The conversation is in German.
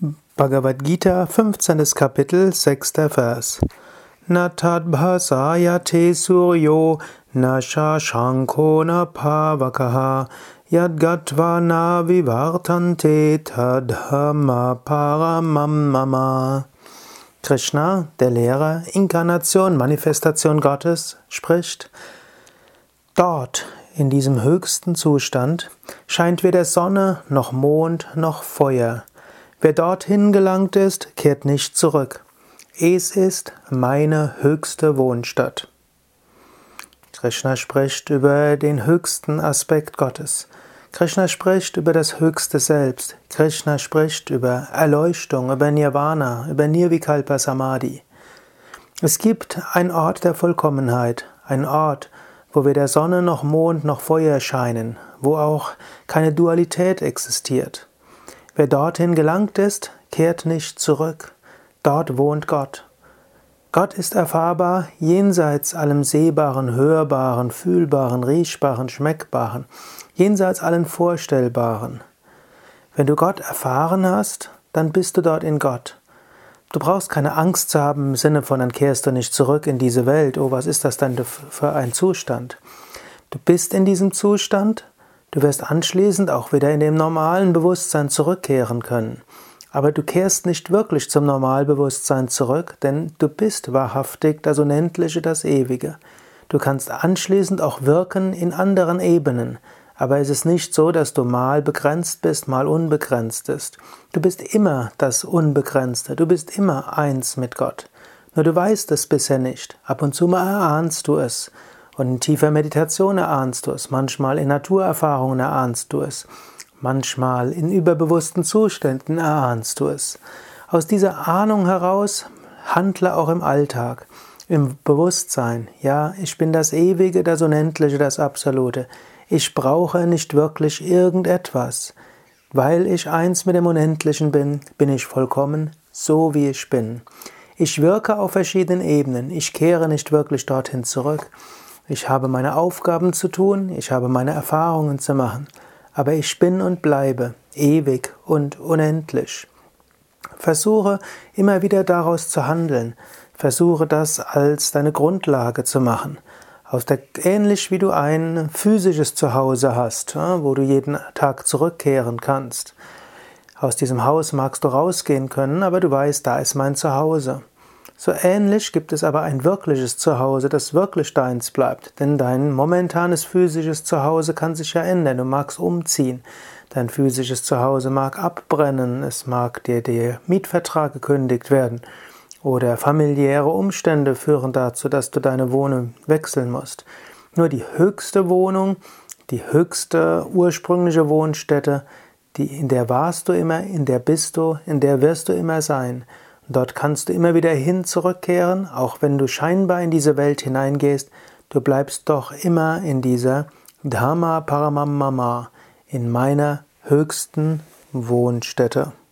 Bhagavad Gita, 15. Kapitel, 6. Vers. Na tadbhasayate suryo na shashanko na pavakaha yadgatva na vivartante tadhamma paramam mama. Krishna, der Lehrer, Inkarnation, Manifestation Gottes, spricht, dort, in diesem höchsten Zustand, scheint weder Sonne noch Mond noch Feuer. Wer dorthin gelangt ist, kehrt nicht zurück. Es ist meine höchste Wohnstatt. Krishna spricht über den höchsten Aspekt Gottes. Krishna spricht über das höchste Selbst. Krishna spricht über Erleuchtung, über Nirvana, über Nirvikalpa Samadhi. Es gibt einen Ort der Vollkommenheit, einen Ort, wo weder Sonne noch Mond noch Feuer scheinen, wo auch keine Dualität existiert. Wer dorthin gelangt ist, kehrt nicht zurück. Dort wohnt Gott. Gott ist erfahrbar jenseits allem Sehbaren, Hörbaren, Fühlbaren, Riechbaren, Schmeckbaren, jenseits allen Vorstellbaren. Wenn du Gott erfahren hast, dann bist du dort in Gott. Du brauchst keine Angst zu haben im Sinne von, dann kehrst du nicht zurück in diese Welt. Oh, was ist das denn für ein Zustand? Du bist in diesem Zustand Du wirst anschließend auch wieder in dem normalen Bewusstsein zurückkehren können. Aber du kehrst nicht wirklich zum Normalbewusstsein zurück, denn du bist wahrhaftig das Unendliche, das Ewige. Du kannst anschließend auch wirken in anderen Ebenen, aber es ist nicht so, dass du mal begrenzt bist, mal unbegrenzt bist. Du bist immer das Unbegrenzte, du bist immer eins mit Gott. Nur du weißt es bisher nicht. Ab und zu mal erahnst du es. Und in tiefer Meditation erahnst du es, manchmal in Naturerfahrungen erahnst du es, manchmal in überbewussten Zuständen erahnst du es. Aus dieser Ahnung heraus handle auch im Alltag, im Bewusstsein. Ja, ich bin das Ewige, das Unendliche, das Absolute. Ich brauche nicht wirklich irgendetwas. Weil ich eins mit dem Unendlichen bin, bin ich vollkommen, so wie ich bin. Ich wirke auf verschiedenen Ebenen. Ich kehre nicht wirklich dorthin zurück. Ich habe meine Aufgaben zu tun, ich habe meine Erfahrungen zu machen, aber ich bin und bleibe ewig und unendlich. Versuche immer wieder daraus zu handeln, versuche das als deine Grundlage zu machen. Aus der, ähnlich wie du ein physisches Zuhause hast, wo du jeden Tag zurückkehren kannst. Aus diesem Haus magst du rausgehen können, aber du weißt, da ist mein Zuhause. So ähnlich gibt es aber ein wirkliches Zuhause, das wirklich deins bleibt. Denn dein momentanes physisches Zuhause kann sich ja ändern. Du magst umziehen. Dein physisches Zuhause mag abbrennen. Es mag dir der Mietvertrag gekündigt werden. Oder familiäre Umstände führen dazu, dass du deine Wohnung wechseln musst. Nur die höchste Wohnung, die höchste ursprüngliche Wohnstätte, die, in der warst du immer, in der bist du, in der wirst du immer sein. Dort kannst du immer wieder hin zurückkehren, auch wenn du scheinbar in diese Welt hineingehst, du bleibst doch immer in dieser Dhamma Paramam Mama, in meiner höchsten Wohnstätte.